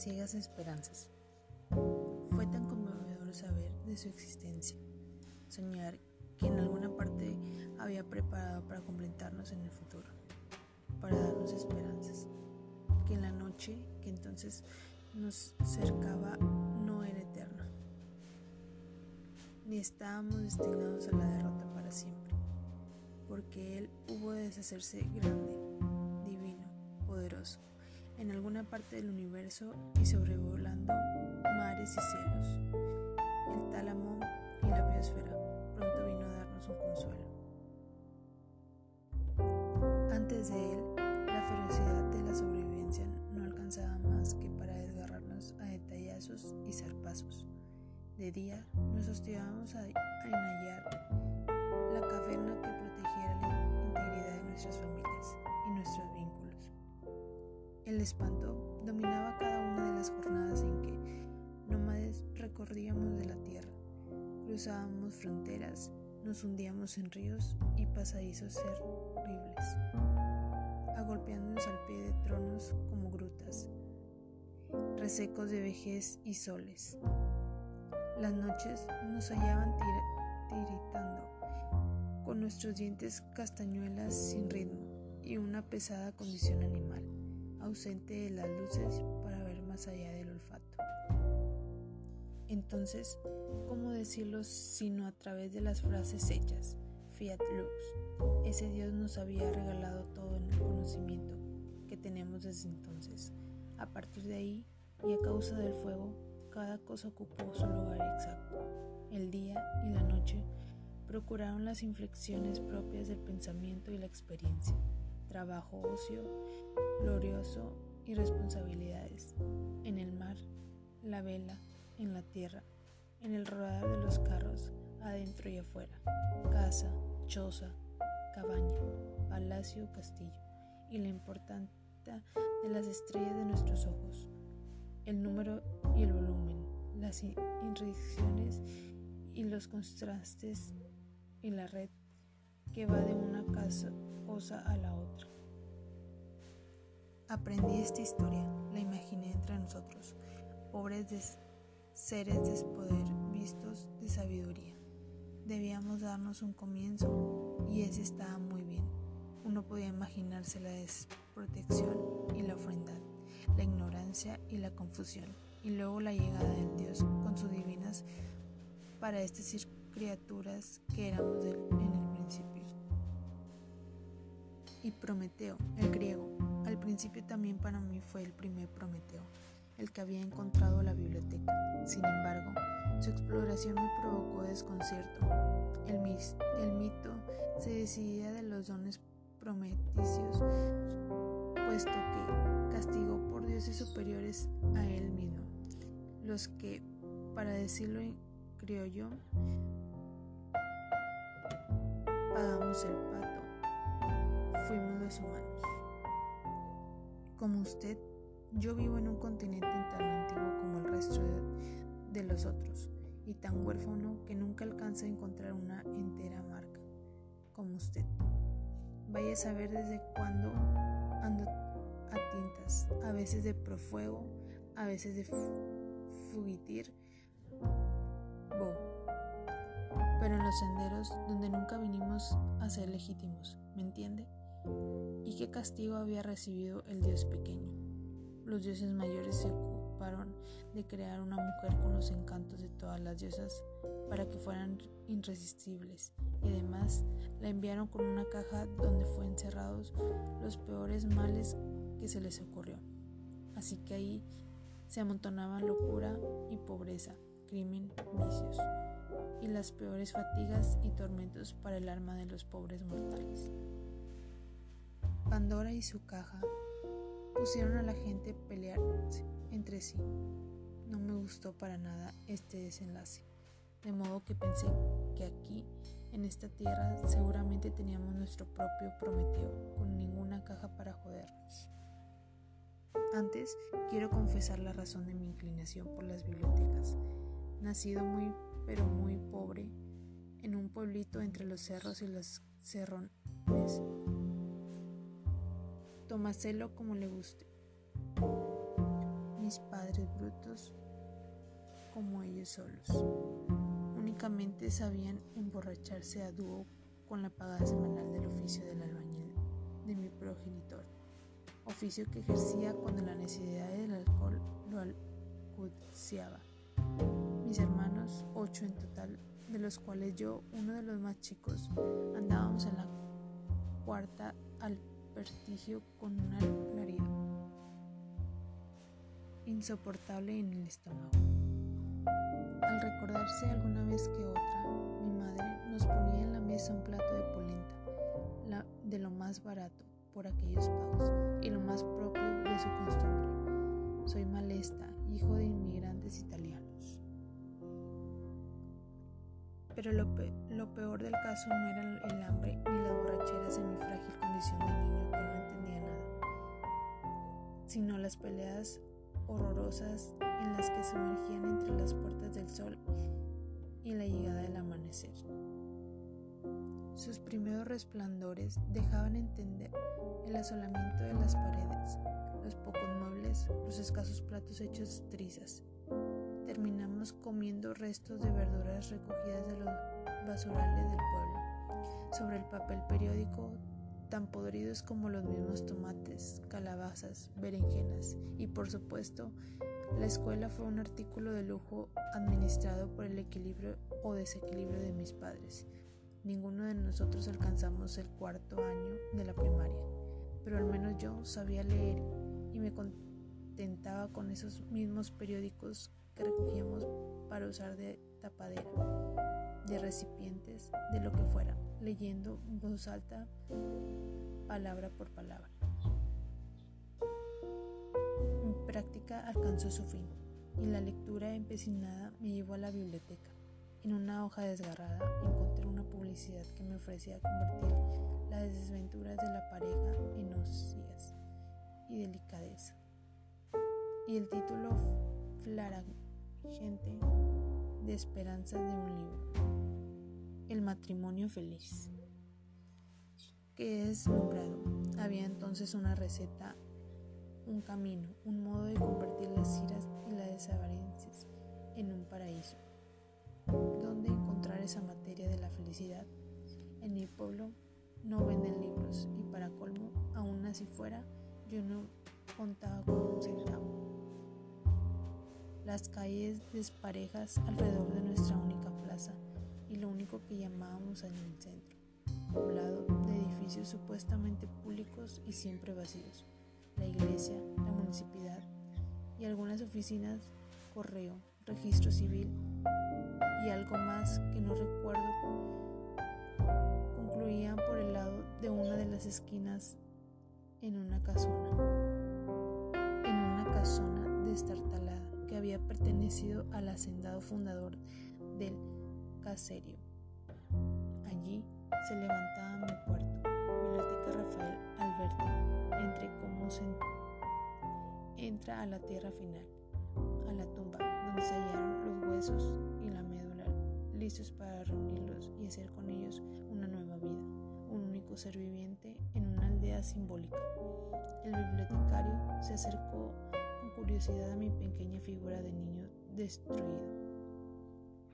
ciegas esperanzas. Fue tan conmovedor saber de su existencia, soñar que en alguna parte había preparado para completarnos en el futuro, para darnos esperanzas, que en la noche que entonces nos cercaba no era eterna, ni estábamos destinados a la derrota para siempre, porque Él hubo de deshacerse grande, divino, poderoso en alguna parte del universo y sobrevolando mares y cielos. El tálamo y la biosfera pronto vino a darnos un consuelo. Antes de él, la ferocidad de la sobrevivencia no alcanzaba más que para desgarrarnos a detallazos y zarpazos. De día nos hostigábamos a enallar la caverna que protegiera la integridad de nuestras familias y nuestros vínculos el espanto dominaba cada una de las jornadas en que nómades recorríamos de la tierra, cruzábamos fronteras, nos hundíamos en ríos y pasadizos terribles, agolpeándonos al pie de tronos como grutas, resecos de vejez y soles. Las noches nos hallaban tiritando, con nuestros dientes castañuelas sin ritmo y una pesada condición animal ausente de las luces para ver más allá del olfato. Entonces, ¿cómo decirlo sino a través de las frases hechas? Fiat Lux. Ese Dios nos había regalado todo el conocimiento que tenemos desde entonces. A partir de ahí, y a causa del fuego, cada cosa ocupó su lugar exacto. El día y la noche procuraron las inflexiones propias del pensamiento y la experiencia trabajo, ocio, glorioso y responsabilidades. En el mar, la vela, en la tierra, en el rodar de los carros, adentro y afuera, casa, choza, cabaña, palacio, castillo, y la importancia de las estrellas de nuestros ojos, el número y el volumen, las irradiaciones y los contrastes y la red que va de una casa cosa a la otra. Aprendí esta historia, la imaginé entre nosotros, pobres seres despodervistos de sabiduría. Debíamos darnos un comienzo y ese estaba muy bien. Uno podía imaginarse la desprotección y la ofrenda, la ignorancia y la confusión, y luego la llegada del Dios con sus divinas para estas criaturas que éramos en el y Prometeo, el griego. Al principio también para mí fue el primer Prometeo, el que había encontrado la biblioteca. Sin embargo, su exploración me provocó desconcierto. El, mito se decidía de los dones prometicios, puesto que castigó por dioses superiores a él mismo, los que, para decirlo en criollo, pagamos el pato fuimos los humanos. Como usted, yo vivo en un continente tan antiguo como el resto de, los otros y tan huérfano que nunca alcanza a encontrar una entera marca, como usted. Vaya a saber desde cuándo ando a tintas, a veces de profuego, a veces de fugitir, bo. Pero en los senderos donde nunca vinimos a ser legítimos, ¿me entiende? ¿Y qué castigo había recibido el dios pequeño? Los dioses mayores se ocuparon de crear una mujer con los encantos de todas las diosas para que fueran irresistibles y además la enviaron con una caja donde fue encerrados los peores males que se les ocurrió. Así que ahí se amontonaban locura y pobreza, crimen, vicios y las peores fatigas y tormentos para el alma de los pobres mortales. Pandora y su caja pusieron a la gente a pelearse entre sí. No me gustó para nada este desenlace, de modo que pensé que aquí, en esta tierra, seguramente teníamos nuestro propio Prometeo, con ninguna caja para jodernos. Antes, quiero confesar la razón de mi inclinación por las bibliotecas. Nacido muy, pero muy pobre, en un pueblito entre los cerros y los cerrones, Tomaselo como le guste. mis padres brutos como ellos solos. Únicamente sabían emborracharse a dúo con la paga semanal del oficio del albañil de mi progenitor, oficio que ejercía cuando la necesidad del alcohol lo acuciaba. Mis hermanos, ocho en total, de los cuales yo, uno de los más chicos, andábamos en la cuarta al vertigio con un alarido insoportable en el estómago. Al recordarse alguna vez que otra, mi madre nos ponía en la mesa un plato de polenta, de lo más barato por aquellos pagos y lo más propio de su costumbre. Soy malesta, hijo de inmigrantes italianos. Pero lo, peor del caso no era el hambre ni las borracheras en mi frágil condición de niño que no entendía nada, sino las peleas horrorosas en las que sumergían entre las puertas del sol y la llegada del amanecer. Sus primeros resplandores dejaban entender el asolamiento de las paredes, los pocos muebles, los escasos platos hechos trizas. Terminamos comiendo restos de verduras recogidas de los basurales del pueblo. Sobre el papel periódico tan podridos como los mismos tomates, calabazas, berenjenas y por supuesto la escuela fue un artículo de lujo administrado por el equilibrio o desequilibrio de mis padres. Ninguno de nosotros alcanzamos el cuarto año de la primaria, pero al menos yo sabía leer y me contentaba con esos mismos periódicos recogíamos para usar de tapadera, de recipientes, de lo que fuera leyendo en voz alta, palabra por palabra. Mi práctica alcanzó su fin y la lectura empecinada me llevó a la biblioteca. En una hoja desgarrada encontré una publicidad que me ofrecía convertir las desventuras de la pareja en ocias y delicadeza. Y el título gente de esperanzas de un libro el matrimonio feliz, que es nombrado. Había entonces una receta, un camino, un modo de convertir las iras y las desavenencias en un paraíso. ¿Dónde encontrar esa materia de la felicidad? En mi pueblo no venden libros y para colmo, aún así fuera, yo no contaba con un centavo. Las calles desparejas alrededor de nuestra única plaza y lo único que llamábamos en el centro, poblado de edificios supuestamente públicos y siempre vacíos, la iglesia, la municipalidad y algunas oficinas, correo, registro civil y algo más que no recuerdo concluían por el lado de una de las esquinas en una casona, en una casona destartalada que había pertenecido al hacendado fundador del caserio. Allí se levantaba mi puerto, Biblioteca Rafael Alberto, entre cómo se entra a la tierra final, a la tumba, donde se hallaron los huesos y la médula, listos para reunirlos y hacer con ellos una nueva vida, un único ser viviente en una aldea simbólica. El bibliotecario se acercó curiosidad a mi pequeña figura de niño destruido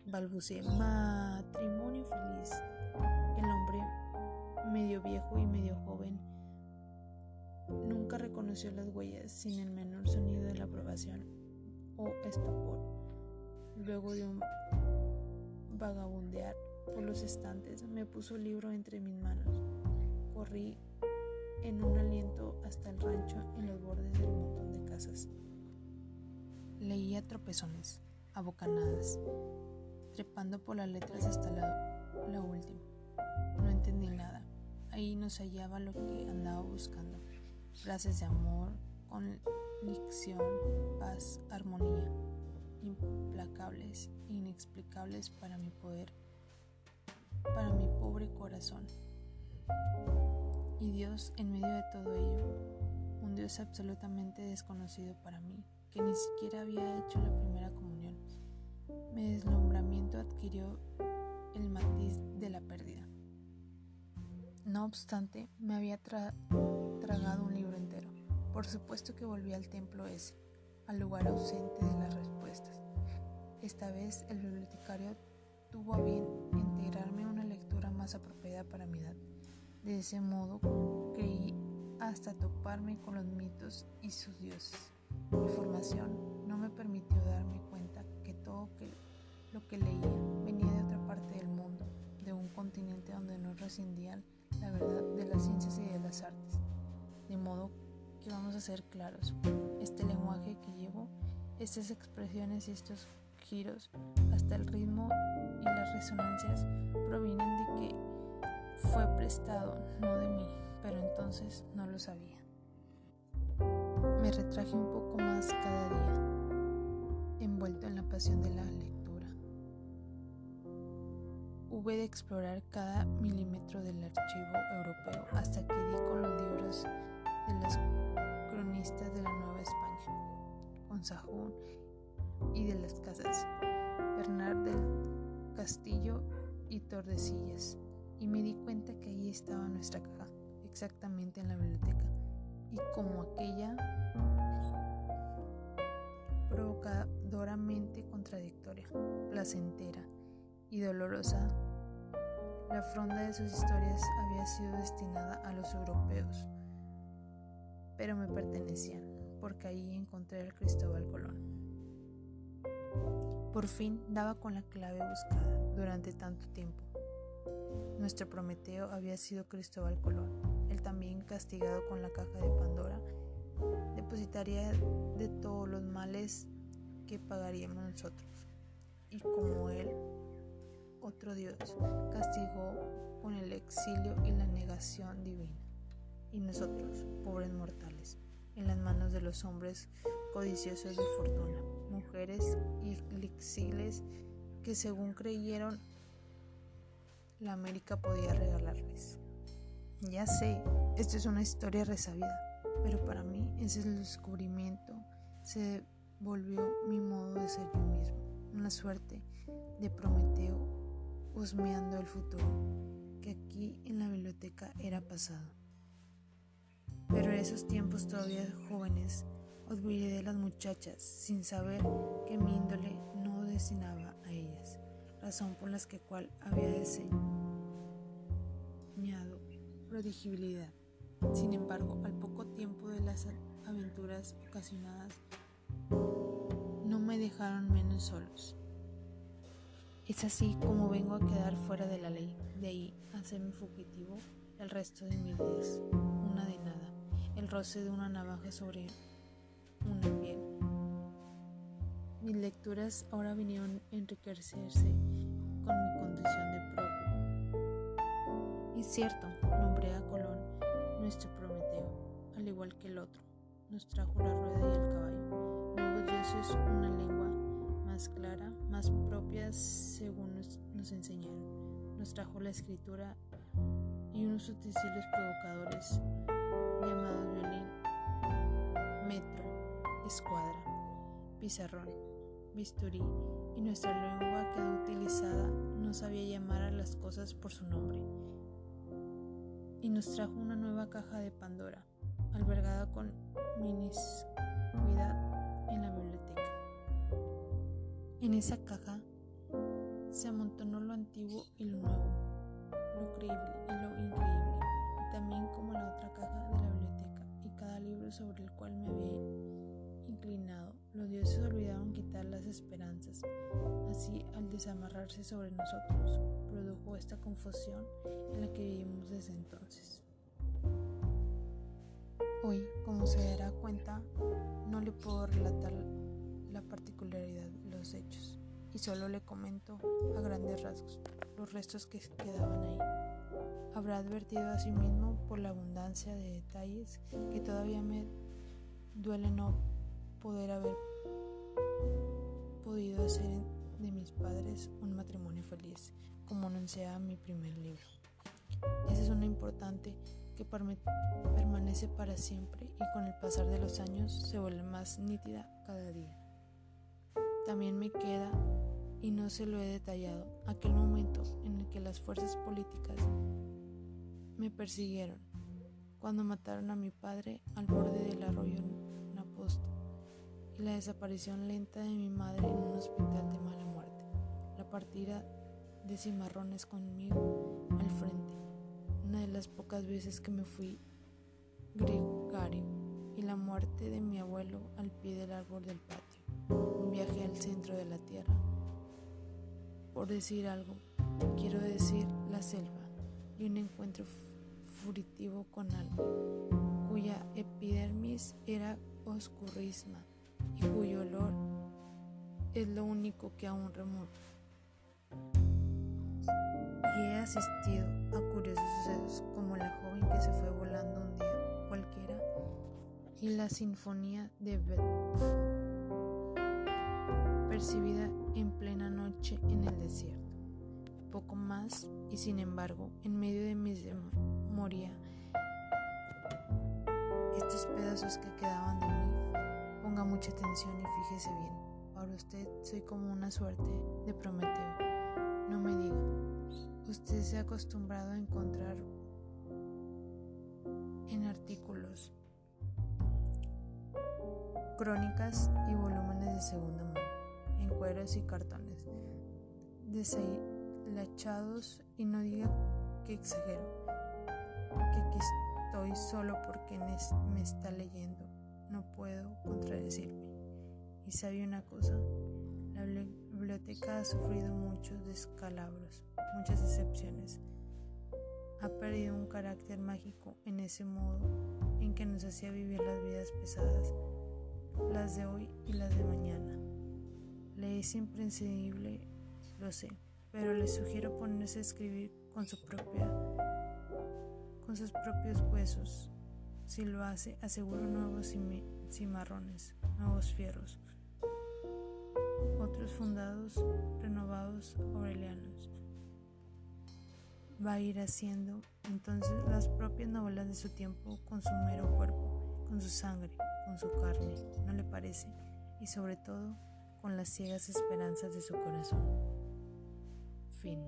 balbuceé matrimonio feliz. El hombre, medio viejo y medio joven, nunca reconoció las huellas sin el menor sonido de la aprobación o estupor. Luego de un vagabundear por los estantes, me puso el libro entre mis manos. Corrí en un aliento hasta el rancho en los bordes del montón de casas. Leía tropezones, a bocanadas, trepando por las letras hasta la, última. No entendí nada. Ahí no se hallaba lo que andaba buscando. Frases de amor, convicción, paz, armonía, implacables, inexplicables para mi poder, para mi pobre corazón. Y Dios en medio de todo ello, un Dios absolutamente desconocido para mí, que ni siquiera había hecho la primera comunión mi deslumbramiento adquirió el matiz de la pérdida. No obstante, me había tragado un libro entero. Por supuesto que volví al templo ese, al lugar ausente de las respuestas. Esta vez el bibliotecario tuvo a bien integrarme una lectura más apropiada para mi edad. De ese modo creí hasta toparme con los mitos y sus dioses. Mi formación no me permitió darme cuenta que todo lo que leía venía de otra parte del mundo, de un continente donde no rescindían la verdad de las ciencias y de las artes. De modo que vamos a ser claros, este lenguaje que llevo, estas expresiones y estos giros, hasta el ritmo y las resonancias provienen de que fue prestado, no de mí, pero entonces no lo sabía. Me retraje un poco más cada día, envuelto en la pasión de la lectura. Hube de explorar cada milímetro del archivo europeo hasta que di con los libros de los cronistas de la Nueva España, con Sahún y de las casas Bernard del Castillo y Tordesillas, y me di cuenta que allí estaba nuestra caja, exactamente en la biblioteca, y como aquella provocadoramente contradictoria, placentera y dolorosa, la fronda de sus historias había sido destinada a los europeos, pero me pertenecían, porque allí encontré al Cristóbal Colón. Por fin daba con la clave buscada durante tanto tiempo. Nuestro Prometeo había sido Cristóbal Colón, también castigado con la caja de Pandora, depositaría de todos los males que pagaríamos nosotros. Y como él, otro Dios, castigó con el exilio y la negación divina. Y nosotros, pobres mortales, en las manos de los hombres codiciosos de fortuna, mujeres y exiles que según creyeron la América podía regalarles. Ya sé, esto es una historia resabida, pero para mí ese es el descubrimiento, se volvió mi modo de ser yo mismo, una suerte de Prometeo husmeando el futuro, que aquí en la biblioteca era pasado. Pero en esos tiempos todavía jóvenes, olvidé de las muchachas sin saber que mi índole no destinaba a ellas, razón por las que cual había diseñado prodigibilidad. Sin embargo, al poco tiempo de las aventuras ocasionadas, no me dejaron menos solos. Es así como vengo a quedar fuera de la ley, de ahí a mi fugitivo el resto de mis días, una de nada, el roce de una navaja sobre una piel. Mis lecturas ahora vinieron a enriquecerse con mi condición de pro. Y cierto, Colón nuestro Prometeo, al igual que el otro. Nos trajo la rueda y el caballo. Nuevos dioses, una lengua más clara, más propia según nos, nos enseñaron. Nos trajo la escritura y unos utensilios provocadores llamados violín, metro, escuadra, pizarrón, bisturí y nuestra lengua quedó utilizada no sabía llamar a las cosas por su nombre y nos trajo una nueva caja de Pandora, albergada con cuidad en la biblioteca. En esa caja se amontonó lo antiguo y lo nuevo, lo creíble y lo increíble, y también como la otra caja de la biblioteca, y cada libro sobre el cual me había inclinado, los dioses olvidaron quitar las esperanzas. Así, al desamarrarse sobre nosotros, esta confusión en la que vivimos desde entonces. Hoy, como se dará cuenta, no le puedo relatar la particularidad de los hechos y solo le comento a grandes rasgos los restos que quedaban ahí. Habrá advertido a sí mismo por la abundancia de detalles que todavía me duele no poder haber podido hacer de mis padres un matrimonio feliz, como anunciaba mi primer libro. Esa es una importante que permanece para siempre y con el pasar de los años se vuelve más nítida cada día. También me queda, y no se lo he detallado, aquel momento en el que las fuerzas políticas me persiguieron, cuando mataron a mi padre al borde del arroyo Naposto y la desaparición lenta de mi madre en un hospital de mala muerte, la partida de cimarrones conmigo al frente, una de las pocas veces que me fui gregario y la muerte de mi abuelo al pie del árbol del patio, un viaje al centro de la tierra. Por decir algo, quiero decir la selva y un encuentro furtivo con algo, cuya epidermis era oscurisma y cuyo olor es lo único que aún remota. Y he asistido a curiosos sucesos como la joven que se fue volando un día cualquiera y la sinfonía de Beethoven, percibida en plena noche en el desierto. Poco más y sin embargo, en medio de mi memoria, estos pedazos que quedaban de mí, ponga mucha atención y fíjese bien. Para usted soy como una suerte de Prometeo. No me diga, usted se ha acostumbrado a encontrar en artículos, crónicas y volúmenes de segunda mano, en cueros y cartones, deshilachados y no diga que exagero, que aquí estoy solo porque me está leyendo, no puedo contradecirme. Y sabe una cosa, biblioteca ha sufrido muchos descalabros, muchas decepciones. Ha perdido un carácter mágico en ese modo en que nos hacía vivir las vidas pesadas, las de hoy y las de mañana. Le es imprescindible, lo sé, pero le sugiero ponerse a escribir con con sus propios huesos. Si lo hace, aseguro nuevos cimarrones, nuevos fierros, fundados, renovados, aurelianos. Va a ir haciendo entonces las propias novelas de su tiempo con su mero cuerpo, con su sangre, con su carne, ¿no le parece? Y sobre todo con las ciegas esperanzas de su corazón. Fin.